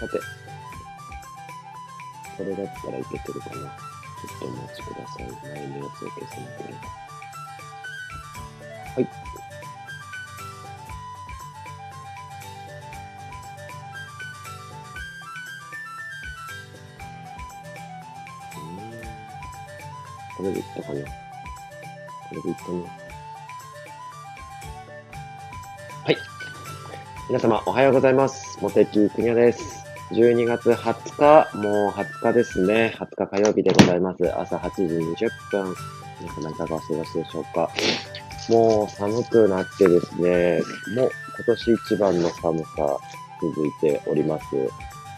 さて、これだったらいけてるかな。ちょっとお待ちください。前のやつを消さなければ。はい。これでいったかなこれでいったね。はい。皆様、おはようございます。茂木国也です。12月20日、もう20日ですね。20日火曜日でございます。朝8時20分。皆様いかがお過ごしでしょうか。もう寒くなってですね、もう今年一番の寒さ続いております。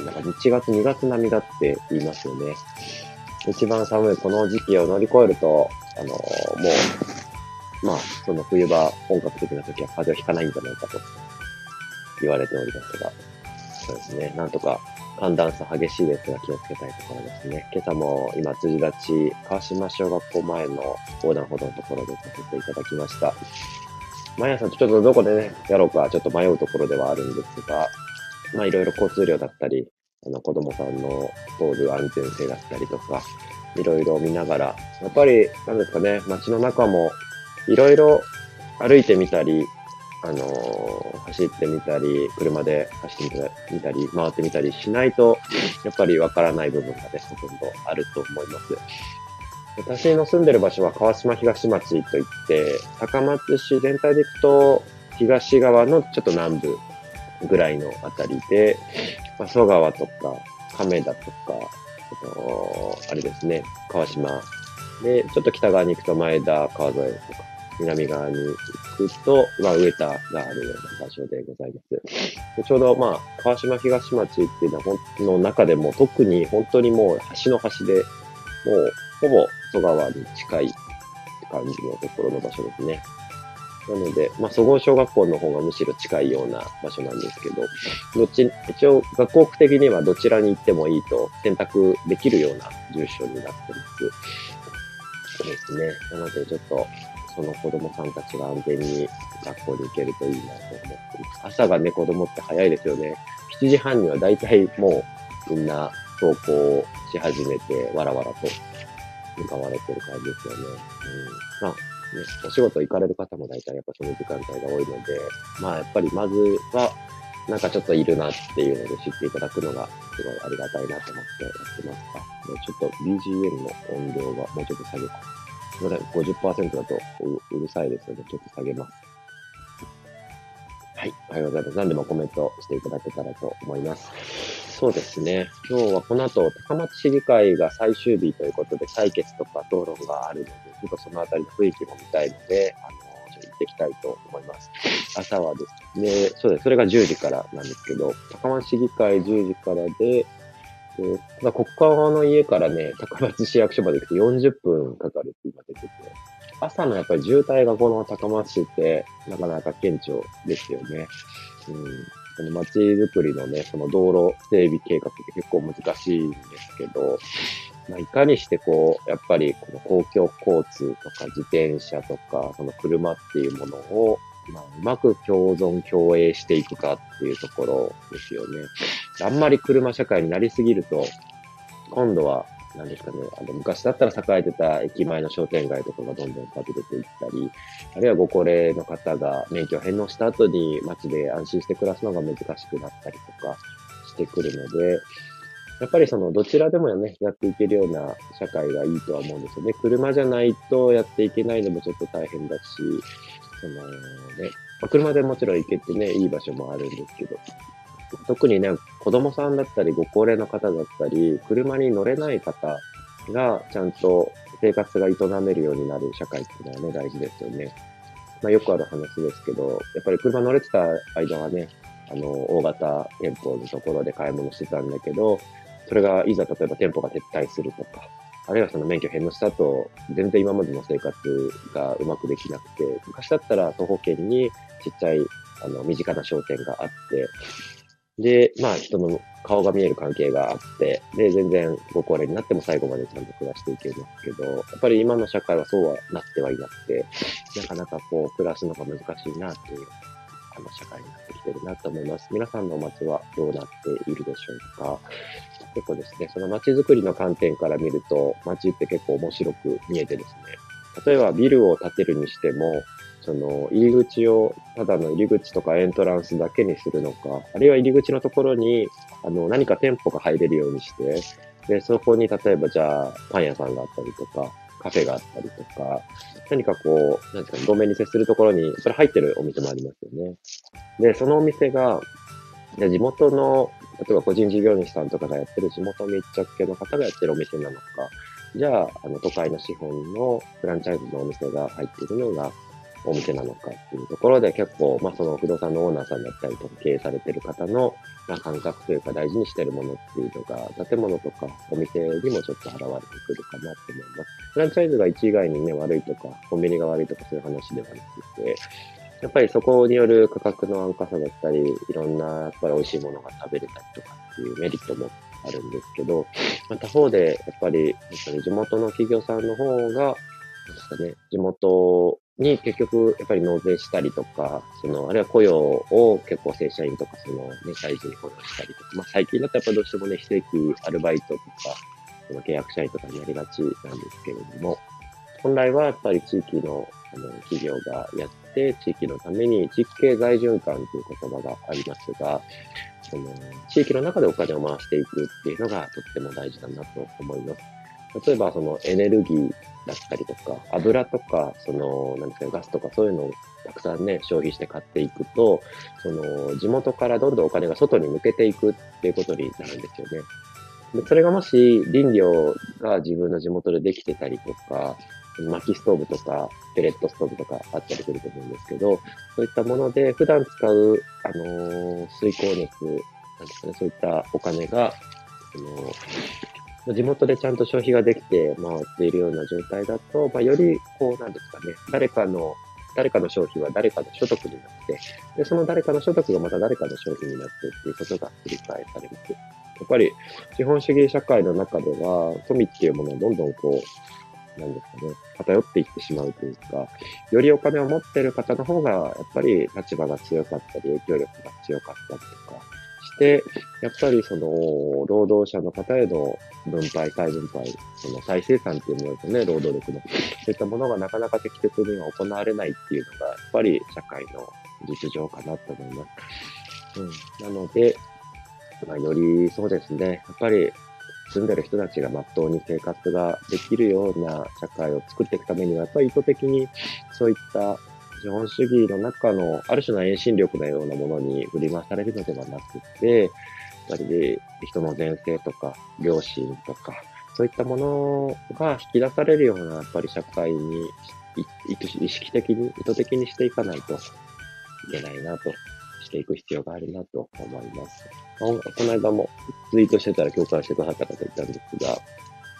なんか1月2月並みだって言いますよね。一番寒いこの時期を乗り越えると、あのー、もう、まあ、その冬場本格的な時は風邪をひかないんじゃないかと言われておりますが、そうですね。なんとか寒暖差激しいですが気をつけたいところですね。今朝も今、辻立ち、川島小学校前の横断歩道のところでさせていただきました。毎朝ちょっとどこでね、やろうかちょっと迷うところではあるんですが、まあいろいろ交通量だったり、あの子供さんの通る安全性だったりとか、いろいろ見ながら、やっぱり、なんですかね、街の中もいろいろ歩いてみたり、あのー、走ってみたり、車で走ってみたり、回ってみたりしないと、やっぱりわからない部分がね、ほとんどあると思います。私の住んでる場所は川島東町といって、高松市全体で行くと、東側のちょっと南部ぐらいのあたりで、まあ、蘇川とか、亀田とか、あと、あれですね、川島。で、ちょっと北側に行くと前田川沿いとか、南側に行くと、まあ、上田があるような場所でございます。ちょうど、まあ、川島東町っていうのは、ほんの中でも特に本当にもう橋の端で、もうほぼ蘇川に近い感じのところの場所ですね。なので、まあ、総合小学校の方がむしろ近いような場所なんですけど、どっち、一応学校区的にはどちらに行ってもいいと選択できるような住所になってます。ですね。なので、ちょっと、その子供さんたちが安全に学校に行けるといいなと思ってます。朝がね、子供って早いですよね。7時半には大体もうみんな登校し始めて、わらわらと向かわれてる感じですよね。うん。まあ、ね、お仕事行かれる方も大体やっぱその時間帯が多いので、まあやっぱりまずは、なんかちょっといるなっていうので知っていただくのがすごいありがたいなと思ってやってますか。ちょっと BGM の音量がもうちょっと下げます。みません、50%だとうるさいですので、ちょっと下げます。はい、おはようございます。何でもコメントしていただけたらと思います。そうですね。今日はこの後、高松市議会が最終日ということで、採決とか討論があるので、ちょっとそのあたりの雰囲気も見たいので、あの、ちょっと行ってきたいと思います。朝はですね、そうです。それが10時からなんですけど、高松市議会10時からで、えー、まあ、国川の家からね、高松市役所まで行くと40分かかるって今出てて、朝のやっぱり渋滞がこの高松市ってなかなか顕著ですよね。うんその街づくりのね、その道路整備計画って結構難しいんですけど、まあ、いかにしてこう、やっぱりこの公共交通とか自転車とか、その車っていうものを、まあ、うまく共存共栄していくかっていうところですよね。あんまり車社会になりすぎると、今度はなんですかね、あの、昔だったら栄えてた駅前の商店街とかがどんどん飛び出ていったり、あるいはご高齢の方が免許返納した後に街で安心して暮らすのが難しくなったりとかしてくるので、やっぱりそのどちらでもね、やっていけるような社会がいいとは思うんですよね。車じゃないとやっていけないのもちょっと大変だし、そのね、ま、車でもちろん行けてね、いい場所もあるんですけど、特にね、子供さんだったり、ご高齢の方だったり、車に乗れない方がちゃんと生活が営めるようになる社会っていうのはね、大事ですよね。まあ、よくある話ですけど、やっぱり車乗れてた間はね、あの、大型店舗のところで買い物してたんだけど、それがいざ例えば店舗が撤退するとか、あるいはその免許返納した後、全然今までの生活がうまくできなくて、昔だったら徒歩圏にちっちゃい、あの、身近な商店があって、で、まあ人の顔が見える関係があって、で、全然ご高齢になっても最後までちゃんと暮らしていけますけど、やっぱり今の社会はそうはなってはいなくて、なかなかこう暮らすのが難しいなっていうあの社会になってきてるなと思います。皆さんのお街はどうなっているでしょうか？結構ですね、その街づくりの観点から見ると、街って結構面白く見えてですね、例えばビルを建てるにしても、その入り口をただの入り口とかエントランスだけにするのか、あるいは入り口のところにあの何か店舗が入れるようにして、で、そこに例えばじゃあパン屋さんがあったりとか、カフェがあったりとか、何かこう、なんですか、路面に接するところに、それ入ってるお店もありますよね。で、そのお店が、地元の、例えば個人事業主さんとかがやってる地元密着系の方がやってるお店なのか、じゃあ、あの、都会の資本のフランチャイズのお店が入っているのが、お店なのかっていうところで結構、まあその不動産のオーナーさんだったりとか経営されてる方の、まあ、感覚というか大事にしてるものっていうのが建物とかお店にもちょっと現れてくるかなと思います。フランチャイズが一以外にね悪いとかコンビニが悪いとかそういう話ではなくて、やっぱりそこによる価格の安価さだったり、いろんなやっぱり美味しいものが食べれたりとかっていうメリットもあるんですけど、まあ、他方でやっぱり、地元の企業さんの方が、ですかね、地元に結局、やっぱり納税したりとか、その、あるいは雇用を結構正社員とか、その、ね、大事に雇用したりとか、まあ最近だとやっぱどうしてもね、非正規アルバイトとか、その契約社員とかになりがちなんですけれども、本来はやっぱり地域のあの企業がやって、地域のために地域経済循環という言葉がありますが、その地域の中でお金を回していくっていうのがとっても大事だなと思います。例えばそのエネルギーだったりとか、油とか、その、なんですか、ガスとかそういうのをたくさんね、消費して買っていくと、その、地元からどんどんお金が外に抜けていくっていうことになるんですよね。でそれがもし林業が自分の地元でできてたりとか、薪ストーブとか、ペレットストーブとかあったりすると思うんですけど、そういったもので普段使う、あの、水光熱、なんですかね、そういったお金が、その、地元でちゃんと消費ができて回っているような状態だと、まあ、より、こう、なんですかね、誰かの、誰かの消費は誰かの所得になって、で、その誰かの所得がまた誰かの消費になってっていうことが繰り返されます。やっぱり、資本主義社会の中では、富っていうものはどんどんこう、なんですかね、偏っていってしまうというか、よりお金を持っている方の方が、やっぱり立場が強かったり、影響力が強かったりとか、して、やっぱりその、労働者の方への分配、再分配、その再生産っていうものですね、労働力の。そういったものがなかなか適切には行われないっていうのが、やっぱり社会の実情かなと思います。うん。なので、まあ、よりそうですね、やっぱり住んでる人たちがまっとうに生活ができるような社会を作っていくためには、やっぱり意図的にそういった資本主義の中のある種の遠心力のようなものに振り回されるのではなくて、やっぱり人の前世とか良心とか、そういったものが引き出されるような、やっぱり社会に意識的に、意図的にしていかないといけないなと、していく必要があるなと思います。この間もツイートしてたら共感してくださった方いたんですが、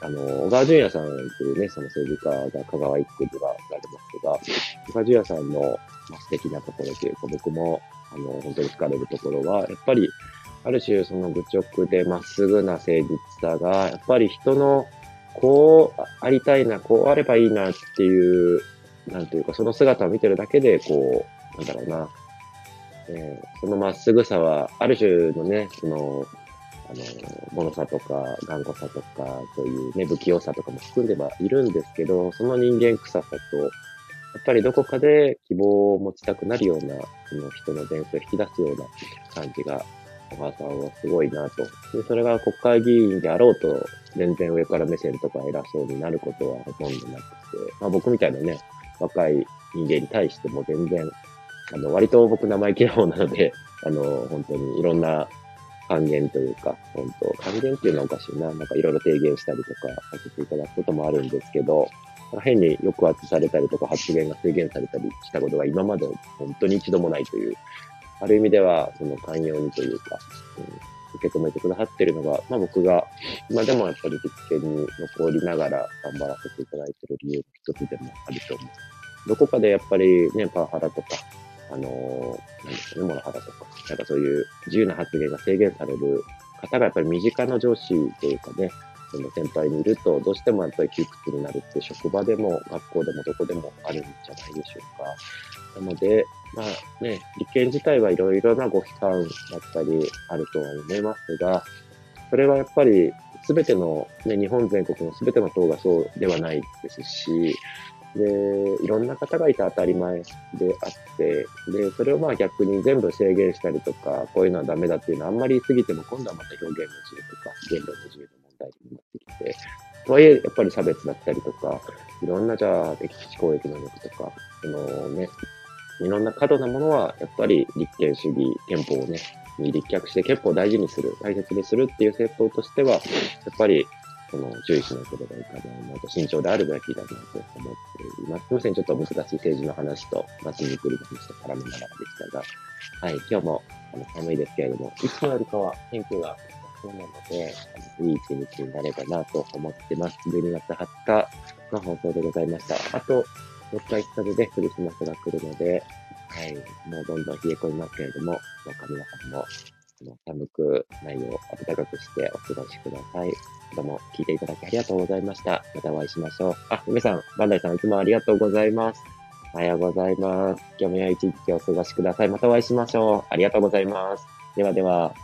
あの、小川淳也さんというね、その政治家が香川一区ではおられますが、小川淳也さんの、まあ、素敵なところというか、僕も、あの、本当に惹かれるところは、やっぱり、ある種、その愚直でまっすぐな誠実さが、やっぱり人の、こうありたいな、こうあればいいなっていう、なんていうか、その姿を見てるだけで、こう、なんだろうな、えー、そのまっすぐさは、ある種のね、その、あの、物さとか、頑固さとか、そういうね、不器用さとかも含んではいるんですけど、その人間臭さと、やっぱりどこかで希望を持ちたくなるような、その人の伝説を引き出すような感じが、小川さんはすごいなと。で、それが国会議員であろうと、全然上から目線とか偉そうになることはほとんどなくて、まあ僕みたいなね、若い人間に対しても全然、あの、割と僕生意気な方なので、あの、本当にいろんな還元というか、本当還元っていうのはおかしいな。なんかいろいろ提言したりとかさせていただくこともあるんですけど、変に抑圧されたりとか発言が制限されたりしたことが今まで本当に一度もないという、ある意味ではその寛容にというか、うん、受け止めてくださってるのが、まあ僕が今でもやっぱり実験に残りながら頑張らせていただいている理由の一つでもあると思う。どこかでやっぱりね、パワハラとか、あのー、なんですかね、モラハラとか、なんかそういう自由な発言が制限される方がやっぱり身近な上司というかね、その先輩にいると、どうしてもやっぱり窮屈になるって職場でも学校でもどこでもあるんじゃないでしょうか。なので、まあね、立憲自体はいろいろなご批判だったりあるとは思いますが、それはやっぱりすべての、ね、日本全国のすべての党がそうではないですし、で、いろんな方がいて当たり前であって、で、それをまあ逆に全部制限したりとか、こういうのはダメだっていうのはあんまり言い過ぎても今度はまた表現の自由とか、言論の自由の問題になってきて、とはいえ、やっぱり差別だったりとか、いろんなじゃあ敵基地攻撃能力とか、そのね、いろんな過度なものは、やっぱり立憲主義、憲法をね、に立脚して憲法を大事にする、大切にするっていう政党としては、やっぱりその注意しなければいけないなと、慎重であるべきだなと思っます。すみません、ちょっと難しい政治の話と街づくりの話と絡めながらでしたが、はい、今日もあの寒いですけれども、いつもよりかは天気がそうなので、あのいい一日になればなと思ってます。12月20日の放送でございました。あと、4日5日でクリスマスが来るので、はい、もうどんどん冷え込みますけれども、どうか皆さんも寒くないよう暖かくしてお過ごしください。どうも聞いていただきありがとうございました。またお会いしましょう。あ、梅さん、バンダイさんいつもありがとうございます。おはようございます。今日も良い一日をお過ごしください。またお会いしましょう。ありがとうございます。ではでは。